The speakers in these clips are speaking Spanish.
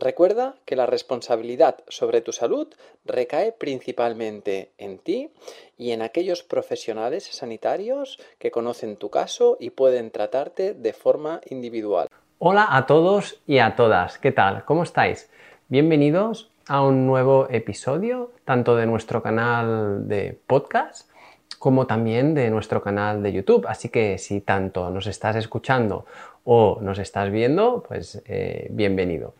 Recuerda que la responsabilidad sobre tu salud recae principalmente en ti y en aquellos profesionales sanitarios que conocen tu caso y pueden tratarte de forma individual. Hola a todos y a todas, ¿qué tal? ¿Cómo estáis? Bienvenidos a un nuevo episodio, tanto de nuestro canal de podcast como también de nuestro canal de YouTube. Así que si tanto nos estás escuchando o nos estás viendo, pues eh, bienvenido.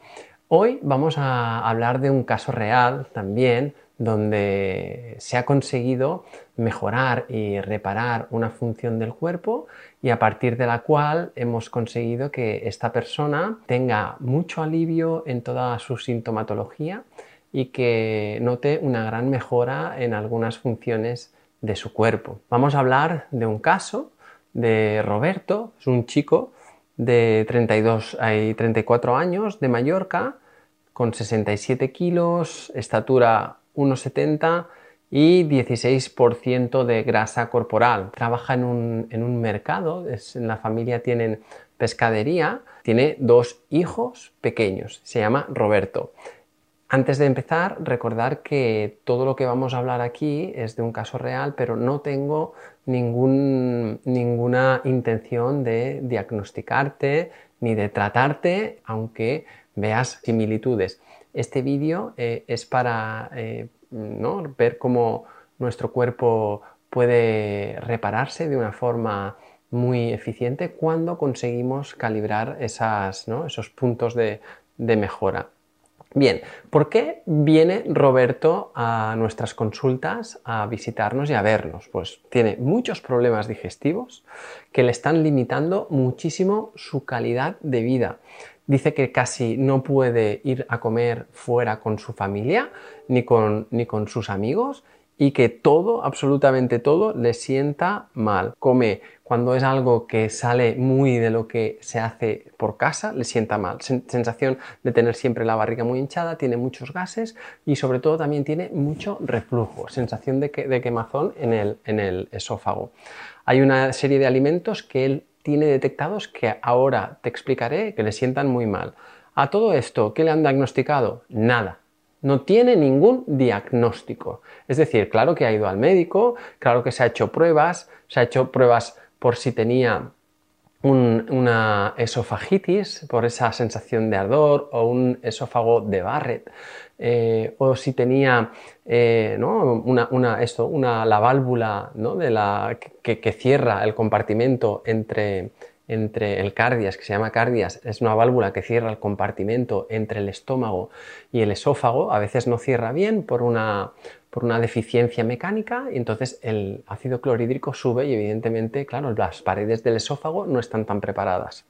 Hoy vamos a hablar de un caso real también donde se ha conseguido mejorar y reparar una función del cuerpo y a partir de la cual hemos conseguido que esta persona tenga mucho alivio en toda su sintomatología y que note una gran mejora en algunas funciones de su cuerpo. Vamos a hablar de un caso de Roberto, es un chico de 32 y 34 años de Mallorca, con 67 kilos, estatura 1,70 y 16% de grasa corporal. Trabaja en un, mercado, en la familia tienen pescadería, tiene dos hijos pequeños, se llama Roberto. Antes de empezar, recordar que todo lo que vamos a hablar aquí es de un caso real, pero no tengo ninguna intención de diagnosticarte ni de tratarte, aunque veas similitudes. Este vídeo eh, es para eh, ver cómo nuestro cuerpo puede repararse de una forma muy eficiente cuando conseguimos calibrar esos puntos de mejora. Bien, ¿por qué viene Roberto a nuestras consultas a visitarnos y a vernos? Pues tiene muchos problemas digestivos que le están limitando muchísimo su calidad de vida. Dice que casi no puede ir a comer fuera con su familia ni con, ni con sus amigos y que todo, absolutamente todo, le sienta mal. Come cuando es algo que sale muy de lo que se hace por casa, le sienta mal. Sensación de tener siempre la barriga muy hinchada, tiene muchos gases y sobre todo también tiene mucho reflujo, sensación de, quemazón en el, en el esófago. Hay una serie de alimentos que él tiene detectados que ahora te explicaré que le sientan muy mal. A todo esto, ¿qué le han diagnosticado? Nada, no tiene ningún diagnóstico. Es decir, claro que ha ido al médico, claro que se ha hecho pruebas, se ha hecho pruebas por si tenía una esofagitis, por esa sensación de ardor, o un esófago de Barrett, eh, o si tenía eh, una, esto, una, la válvula de la, que cierra el compartimento entre entre el cardias, que se llama cardias, es una válvula que cierra el compartimento entre el estómago y el esófago, a veces no cierra bien por una, por una deficiencia mecánica y entonces el ácido clorhídrico sube y evidentemente, claro, las paredes del esófago no están tan preparadas.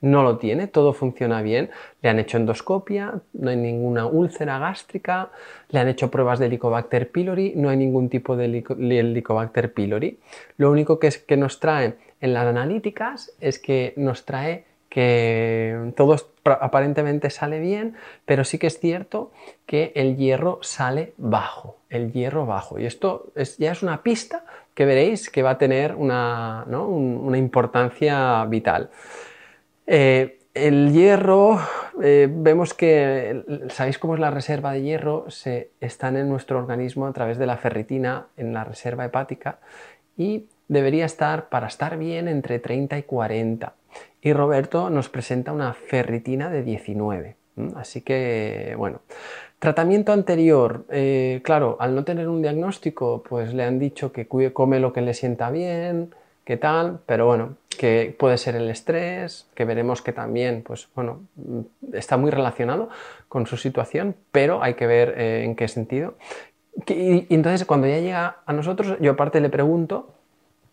No lo tiene, todo funciona bien, le han hecho endoscopia, no hay ninguna úlcera gástrica, le han hecho pruebas de Helicobacter pylori, no hay ningún tipo de Helicobacter pylori. Lo único que, es, que nos trae en las analíticas es que nos trae que todo aparentemente sale bien, pero sí que es cierto que el hierro sale bajo, el hierro bajo. Y esto ya es una pista que veréis que va a tener una, importancia vital. Eh, el hierro, eh, vemos que, ¿sabéis cómo es la reserva de hierro? Se están en nuestro organismo a través de la ferritina en la reserva hepática y debería estar para estar bien entre 30 y 40. Y Roberto nos presenta una ferritina de 19. Así que, bueno, tratamiento anterior, eh, claro, al no tener un diagnóstico, pues le han dicho que come lo que le sienta bien, qué tal, pero bueno, que puede ser el estrés, que veremos que también, pues bueno, está muy relacionado con su situación, pero hay que ver eh, en qué sentido. Y entonces cuando ya llega a nosotros, yo aparte le pregunto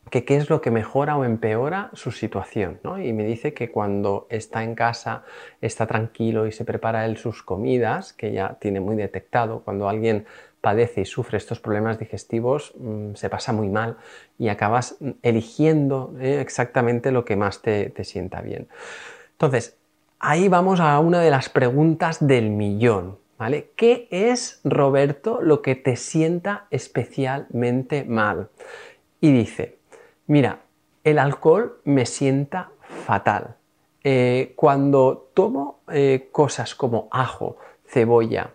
que qué es lo que mejora o empeora su situación. ¿no? Y me dice que cuando está en casa, está tranquilo y se prepara él sus comidas, que ya tiene muy detectado, cuando alguien padece y sufre estos problemas digestivos, mm, se pasa muy mal y acabas eligiendo eh, exactamente lo que más te, te sienta bien. Entonces, ahí vamos a una de las preguntas del millón. ¿Vale? ¿Qué es, Roberto, lo que te sienta especialmente mal? Y dice, Mira, el alcohol me sienta fatal. Eh, cuando tomo eh, cosas como ajo, cebolla,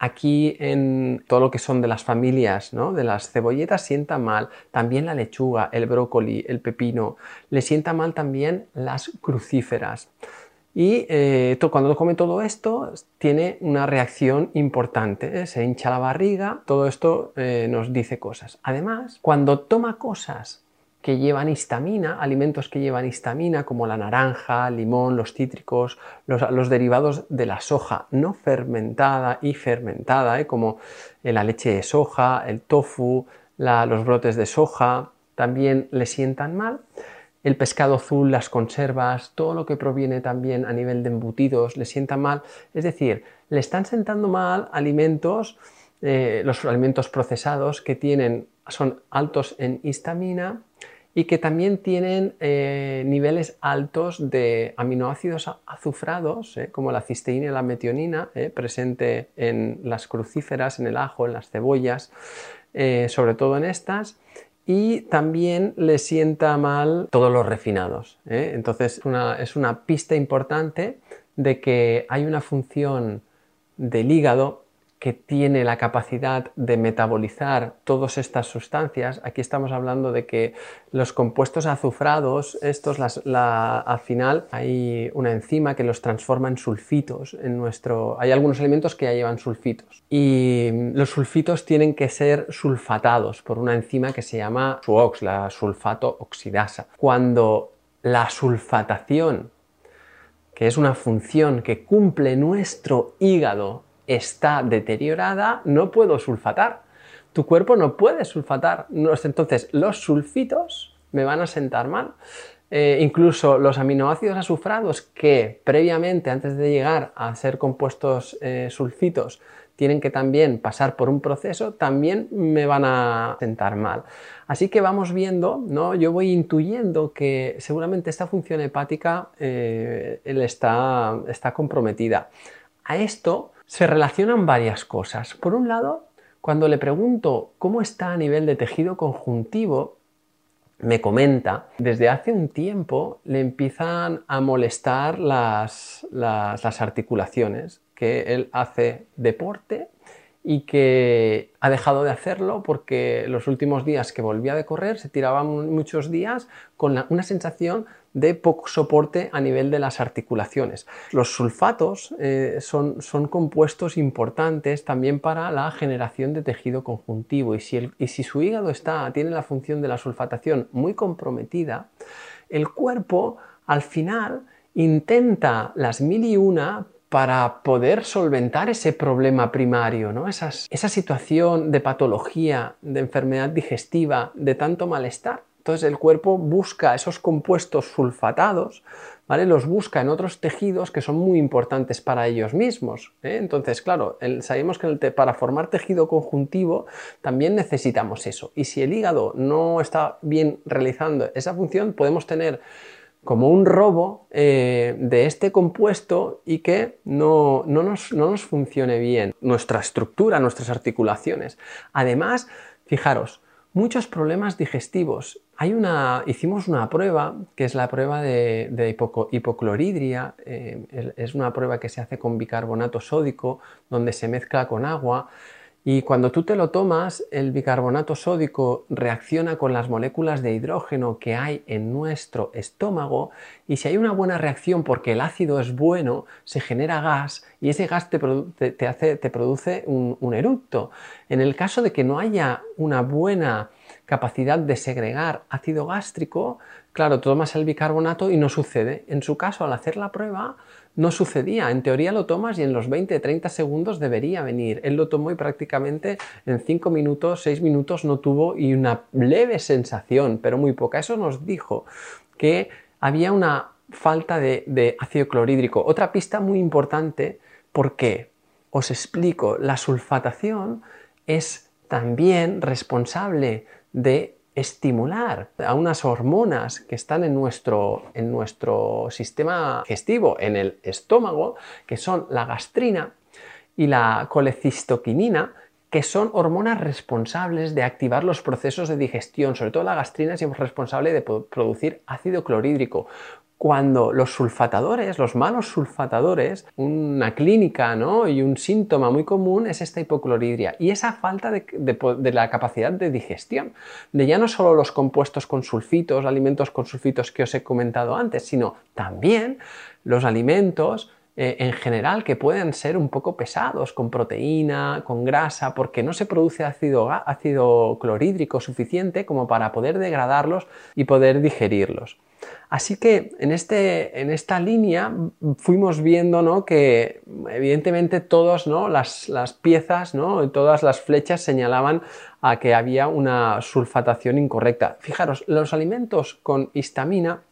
aquí en todo lo que son de las familias, ¿no? de las cebolletas sienta mal, también la lechuga, el brócoli, el pepino, le sienta mal también las crucíferas. Y eh, cuando come todo esto, tiene una reacción importante, se hincha la barriga, todo esto nos dice cosas. Además, cuando toma cosas que llevan histamina, alimentos que llevan histamina como la naranja, limón, los cítricos, los, derivados de la soja no fermentada y fermentada, ¿eh? como la leche de soja, el tofu, los brotes de soja, también le sientan mal. El pescado azul, las conservas, todo lo que proviene también a nivel de embutidos le sientan mal. Es decir, le están sentando mal alimentos, eh, los alimentos procesados que tienen, son altos en histamina, y que también tienen eh, niveles altos de aminoácidos azufrados, eh, como la cisteína y la metionina, eh, presente en las crucíferas, en el ajo, en las cebollas, sobre todo en estas, y también le sienta mal todos los refinados. Entonces es una pista importante de que hay una función del hígado que tiene la capacidad de metabolizar todas estas sustancias. Aquí estamos hablando de que los compuestos azufrados, estos al final hay una enzima que los transforma en sulfitos. En nuestro, hay algunos alimentos que ya llevan sulfitos y los sulfitos tienen que ser sulfatados por una enzima que se llama SUOX, la sulfato oxidasa. Cuando la sulfatación, que es una función que cumple nuestro hígado está deteriorada, no puedo sulfatar. Tu cuerpo no puede sulfatar. Entonces, los sulfitos me van a sentar mal. Eh, incluso los aminoácidos azufrados que previamente, antes de llegar a ser compuestos eh, sulfitos, tienen que también pasar por un proceso, también me van a sentar mal. Así que vamos viendo, ¿no? yo voy intuyendo que seguramente esta función hepática eh, está, está comprometida. A esto se relacionan varias cosas. Por un lado, cuando le pregunto cómo está a nivel de tejido conjuntivo, me comenta, desde hace un tiempo le empiezan a molestar las, articulaciones, que él hace deporte y que ha dejado de hacerlo porque los últimos días que volvía de correr se tiraban muchos días con una sensación de poco soporte a nivel de las articulaciones. Los sulfatos eh, son, son, compuestos importantes también para la generación de tejido conjuntivo y si, y si su hígado está, tiene la función de la sulfatación muy comprometida, el cuerpo al final intenta las mil y una para poder solventar ese problema primario, ¿no? esa situación de patología, de enfermedad digestiva, de tanto malestar entonces el cuerpo busca esos compuestos sulfatados, ¿vale? Los busca en otros tejidos que son muy importantes para ellos mismos. ¿eh? Entonces, claro, sabemos que para formar tejido conjuntivo también necesitamos eso. Y si el hígado no está bien realizando esa función, podemos tener como un robo eh, de este compuesto y que no, nos, no nos funcione bien nuestra estructura, nuestras articulaciones. Además, fijaros, muchos problemas digestivos hay una, hicimos una prueba, que es la prueba de, hipocloridria, eh, es una prueba que se hace con bicarbonato sódico, donde se mezcla con agua Y cuando tú te lo tomas, el bicarbonato sódico reacciona con las moléculas de hidrógeno que hay en nuestro estómago y si hay una buena reacción porque el ácido es bueno, se genera gas y ese gas te, hace, te produce un, un eructo. En el caso de que no haya una buena capacidad de segregar ácido gástrico, claro, tomas el bicarbonato y no sucede. En su caso, al hacer la prueba, no sucedía. En teoría lo tomas y en los 20-30 segundos debería venir. Él lo tomó y prácticamente en 5 minutos, 6 minutos no tuvo y una leve sensación, pero muy poca. Eso nos dijo que había una falta de, ácido clorhídrico. Otra pista muy importante, ¿por qué? Os explico, la sulfatación es también responsable de estimular a unas hormonas que están en nuestro, en nuestro sistema digestivo, en el estómago, que son la gastrina y la colecistoquinina, que son hormonas responsables de activar los procesos de digestión. Sobre todo la gastrina es responsable de producir ácido clorhídrico cuando los sulfatadores, los malos sulfatadores, una clínica ¿no? y un síntoma muy común es esta hipocloridria y esa falta de, la capacidad de digestión, de ya no solo los compuestos con sulfitos, alimentos con sulfitos que os he comentado antes, sino también los alimentos eh, en general que pueden ser un poco pesados, con proteína, con grasa, porque no se produce ácido, ácido clorhídrico suficiente como para poder degradarlos y poder digerirlos. Así que en, este, en esta línea fuimos viendo que evidentemente todas las, las, piezas, ¿no? todas las flechas señalaban a que había una sulfatación incorrecta. Fijaros, los alimentos con histamina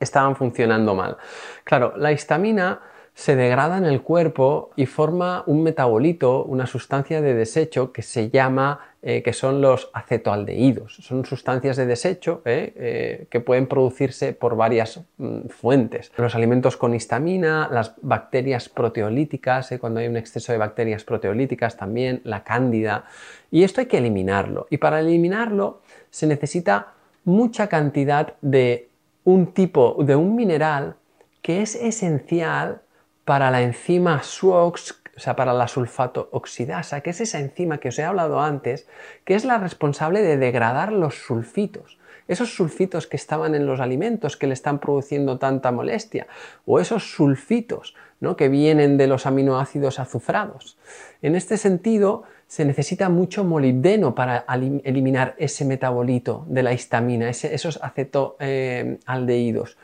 estaban funcionando mal. Claro, la histamina se degrada en el cuerpo y forma un metabolito, una sustancia de desecho que se llama, eh, que son los acetoaldehídos. Son sustancias de desecho eh, eh, que pueden producirse por varias mm, fuentes. Los alimentos con histamina, las bacterias proteolíticas, cuando hay un exceso de bacterias proteolíticas también, la cándida. Y esto hay que eliminarlo. Y para eliminarlo se necesita mucha cantidad de un tipo, de un mineral que es esencial para la enzima SWOX, o sea, para la sulfato oxidasa, que es esa enzima que os he hablado antes, que es la responsable de degradar los sulfitos. Esos sulfitos que estaban en los alimentos que le están produciendo tanta molestia, o esos sulfitos ¿no? que vienen de los aminoácidos azufrados. En este sentido, se necesita mucho molibdeno para eliminar ese metabolito de la histamina, esos acetoaldehídos. Eh,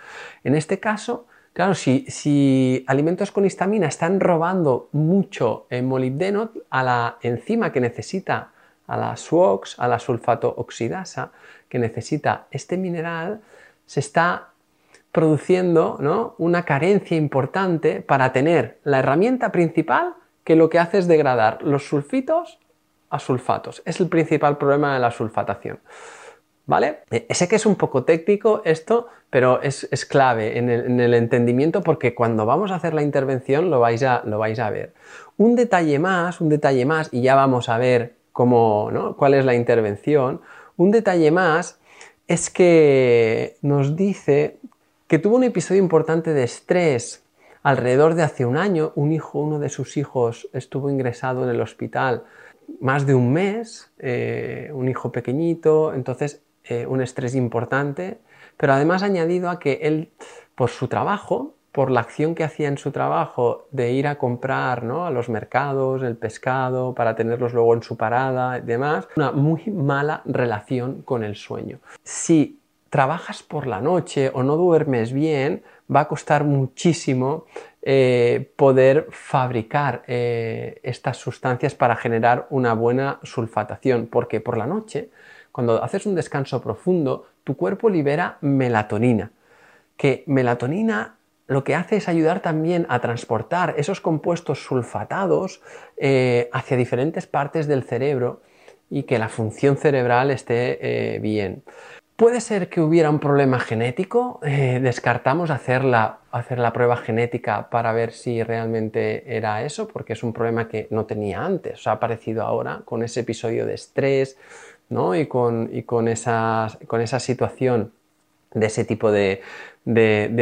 en este caso, Claro, si, alimentos con histamina están robando mucho molibdeno a la enzima que necesita, a la SWOX, a la sulfato oxidasa, que necesita este mineral, se está produciendo una carencia importante para tener la herramienta principal que lo que hace es degradar los sulfitos a sulfatos. Es el principal problema de la sulfatación. ¿Vale? E, sé que es un poco técnico esto, pero es, clave en el, entendimiento porque cuando vamos a hacer la intervención lo vais, a, lo vais a ver. Un detalle más, un detalle más, y ya vamos a ver cómo, ¿no? cuál es la intervención. Un detalle más es que nos dice que tuvo un episodio importante de estrés alrededor de hace un año. Un hijo, uno de sus hijos, estuvo ingresado en el hospital más de un mes, eh, un hijo pequeñito, entonces eh, un estrés importante, pero además añadido a que él, por su trabajo, por la acción que hacía en su trabajo de ir a comprar ¿no? a los mercados el pescado para tenerlos luego en su parada y demás, una muy mala relación con el sueño. Si trabajas por la noche o no duermes bien, va a costar muchísimo eh, poder fabricar eh, estas sustancias para generar una buena sulfatación, porque por la noche cuando haces un descanso profundo, tu cuerpo libera melatonina, que melatonina lo que hace es ayudar también a transportar esos compuestos sulfatados eh, hacia diferentes partes del cerebro y que la función cerebral esté bien. Puede ser que hubiera un problema genético, eh, descartamos hacer la, hacer la prueba genética para ver si realmente era eso, porque es un problema que no tenía antes, ha aparecido ahora con ese episodio de estrés, y, con, esa, situación de ese tipo de,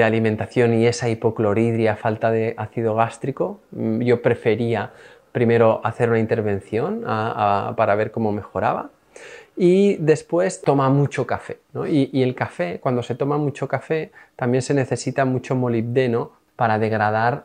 alimentación y esa hipocloridria, falta de ácido gástrico, mm, yo prefería primero hacer una intervención para ver cómo mejoraba y después toma mucho café. Y, el café, cuando se toma mucho café, también se necesita mucho molibdeno para degradar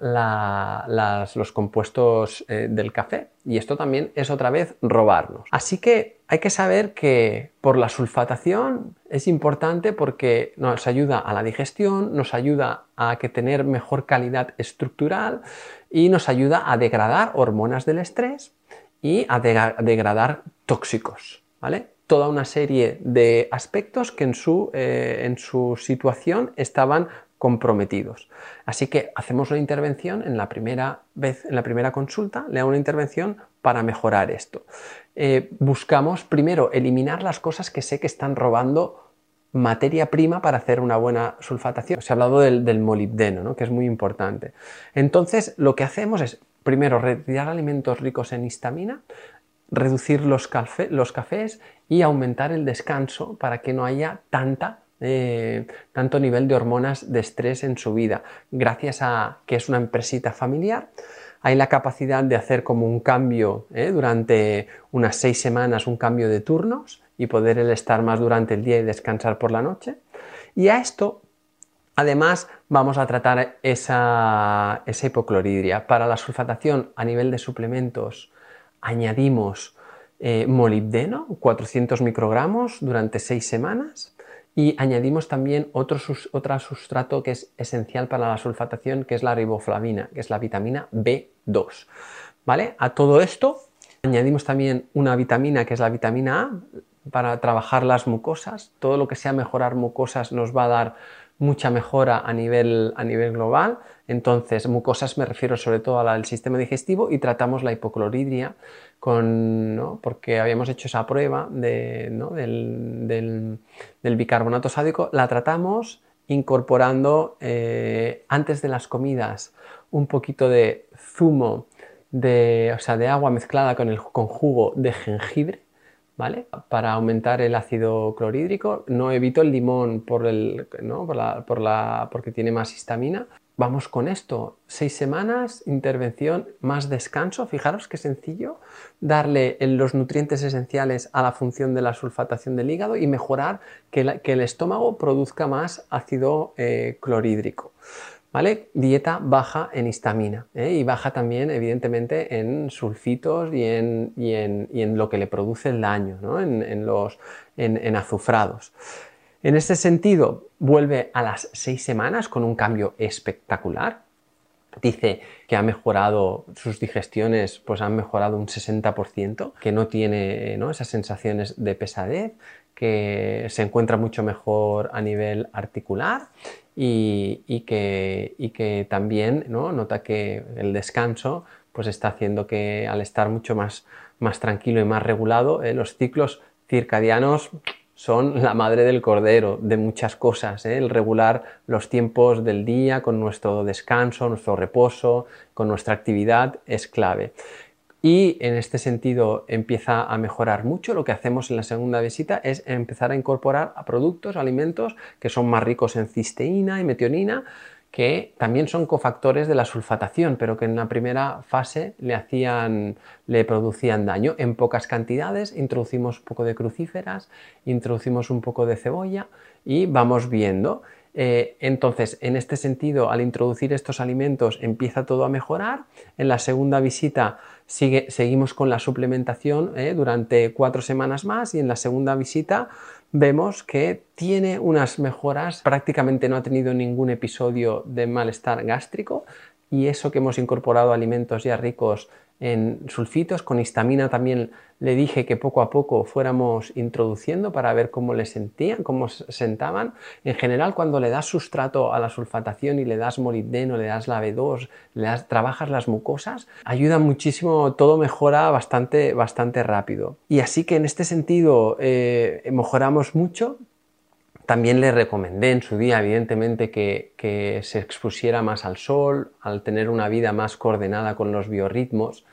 los compuestos eh, del café. Y esto también es otra vez robarnos. Así que hay que saber que por la sulfatación es importante porque nos ayuda a la digestión, nos ayuda a que tener mejor calidad estructural y nos ayuda a degradar hormonas del estrés y a degradar tóxicos. ¿vale? Toda una serie de aspectos que en su, eh, en su situación estaban comprometidos. Así que hacemos una intervención en la primera vez, en la primera consulta, le hago una intervención para mejorar esto. Eh, buscamos primero eliminar las cosas que sé que están robando materia prima para hacer una buena sulfatación. Se ha hablado del, molibdeno, ¿no? que es muy importante. Entonces, lo que hacemos es primero retirar alimentos ricos en histamina, reducir los, cafés y aumentar el descanso para que no haya tanta eh, tanto nivel de hormonas de estrés en su vida. Gracias a que es una empresita familiar, hay la capacidad de hacer como un cambio eh, durante unas seis semanas, un cambio de turnos y poder estar más durante el día y descansar por la noche. Y a esto, además, vamos a tratar esa hipocloridria. Para la sulfatación a nivel de suplementos, añadimos eh, molibdeno, 400 microgramos durante 6 semanas y añadimos también otro, sustrato que es esencial para la sulfatación, que es la riboflavina, que es la vitamina B2. ¿Vale? A todo esto añadimos también una vitamina que es la vitamina A para trabajar las mucosas. Todo lo que sea mejorar mucosas nos va a dar mucha mejora a nivel, a nivel global. Entonces, mucosas me refiero sobre todo a la del sistema digestivo y tratamos la hipocloridria con, porque habíamos hecho esa prueba del, bicarbonato sádico, la tratamos incorporando eh, antes de las comidas un poquito de zumo de, o sea, de agua mezclada con, el, con jugo de jengibre ¿vale? Para aumentar el ácido clorhídrico. No evito el limón por el, ¿no? por la, por la, porque tiene más histamina. Vamos con esto. Seis semanas, intervención, más descanso. Fijaros qué sencillo. Darle los nutrientes esenciales a la función de la sulfatación del hígado y mejorar que, el estómago produzca más ácido eh, clorhídrico. ¿Vale? Dieta baja en histamina ¿eh? y baja también, evidentemente, en sulfitos y en, lo que le produce el daño, en, los, en, azufrados. En este sentido, vuelve a las seis semanas con un cambio espectacular. Dice que ha mejorado sus digestiones, pues han mejorado un 60%, que no tiene esas sensaciones de pesadez, que se encuentra mucho mejor a nivel articular y, que, también ¿no? nota que el descanso pues está haciendo que al estar mucho más, más tranquilo y más regulado, eh, los ciclos circadianos son la madre del cordero de muchas cosas. ¿eh? El regular los tiempos del día con nuestro descanso, nuestro reposo, con nuestra actividad es clave y en este sentido empieza a mejorar mucho. Lo que hacemos en la segunda visita es empezar a incorporar a productos, alimentos que son más ricos en cisteína y metionina, que también son cofactores de la sulfatación, pero que en la primera fase le hacían, le producían daño. En pocas cantidades introducimos un poco de crucíferas, introducimos un poco de cebolla y vamos viendo. Eh, entonces, en este sentido, al introducir estos alimentos empieza todo a mejorar. En la segunda visita seguimos con la suplementación eh, durante cuatro semanas más y en la segunda visita vemos que tiene unas mejoras, prácticamente no ha tenido ningún episodio de malestar gástrico y eso que hemos incorporado alimentos ya ricos en sulfitos, con histamina también le dije que poco a poco fuéramos introduciendo para ver cómo le sentían, cómo se sentaban. En general, cuando le das sustrato a la sulfatación y le das molibdeno, le das la B2, le das, trabajas las mucosas, ayuda muchísimo, todo mejora bastante, bastante rápido. Y así que en este sentido eh, mejoramos mucho, también le recomendé en su día, evidentemente, que, se expusiera más al sol, al tener una vida más coordinada con los biorritmos,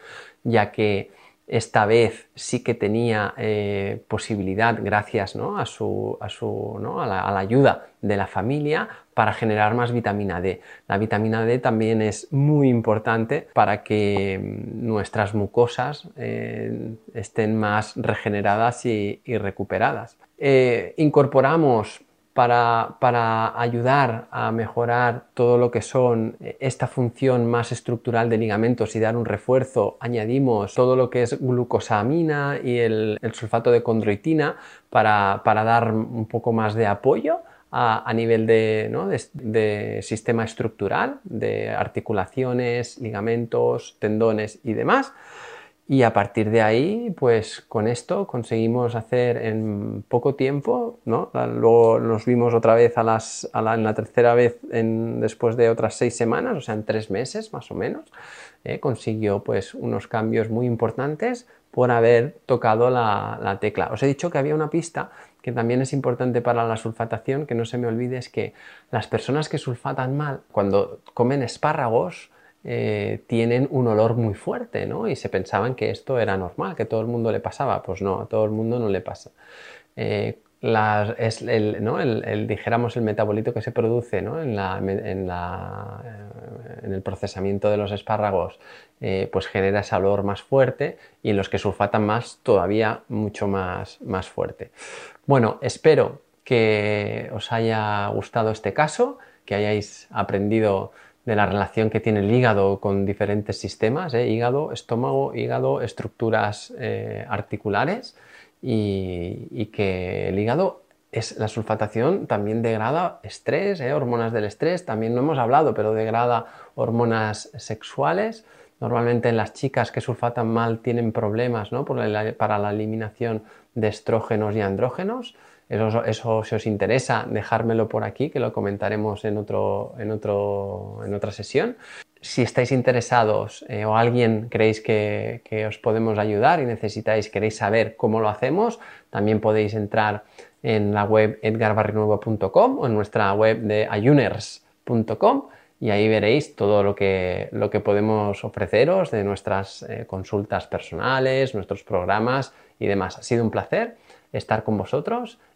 ya que esta vez sí que tenía eh, posibilidad, gracias a, su, a, su, a, la, ayuda de la familia, para generar más vitamina D. La vitamina D también es muy importante para que mm, nuestras mucosas eh, estén más regeneradas y, recuperadas. Eh, incorporamos para, ayudar a mejorar todo lo que son eh, esta función más estructural de ligamentos y dar un refuerzo, añadimos todo lo que es glucosamina y el, sulfato de condroitina para, dar un poco más de apoyo a, nivel de, sistema estructural, de articulaciones, ligamentos, tendones y demás. Y a partir de ahí, pues con esto conseguimos hacer en poco tiempo, ¿no? Luego nos vimos otra vez a las, en la tercera vez en, después de otras seis semanas, o sea, en tres meses más o menos, ¿eh? consiguió pues unos cambios muy importantes por haber tocado la, la tecla. Os he dicho que había una pista que también es importante para la sulfatación, que no se me olvide, es que las personas que sulfatan mal, cuando comen espárragos, eh, tienen un olor muy fuerte, ¿no? Y se pensaban que esto era normal, que todo el mundo le pasaba. Pues no, a todo el mundo no le pasa. Eh, es el, ¿no? el, dijéramos, el metabolito que se produce en, la, en, la, eh, en, el procesamiento de los espárragos, pues genera ese olor más fuerte y en los que sulfatan más, todavía mucho más, más fuerte. Bueno, espero que os haya gustado este caso, que hayáis aprendido de la relación que tiene el hígado con diferentes sistemas, ¿eh? hígado, estómago, hígado, estructuras eh, articulares y, que el hígado es la sulfatación también degrada estrés, ¿eh? hormonas del estrés, también no hemos hablado, pero degrada hormonas sexuales. Normalmente las chicas que sulfatan mal tienen problemas para la eliminación de estrógenos y andrógenos. Eso, si os interesa, dejármelo por aquí, que lo comentaremos en, otro, en, otro, en otra sesión. Si estáis interesados eh, o alguien creéis que, os podemos ayudar y necesitáis, queréis saber cómo lo hacemos, también podéis entrar en la web edgarbarrinuevo.com o en nuestra web de ayuners.com y ahí veréis todo lo que, lo que podemos ofreceros de nuestras eh, consultas personales, nuestros programas y demás. Ha sido un placer estar con vosotros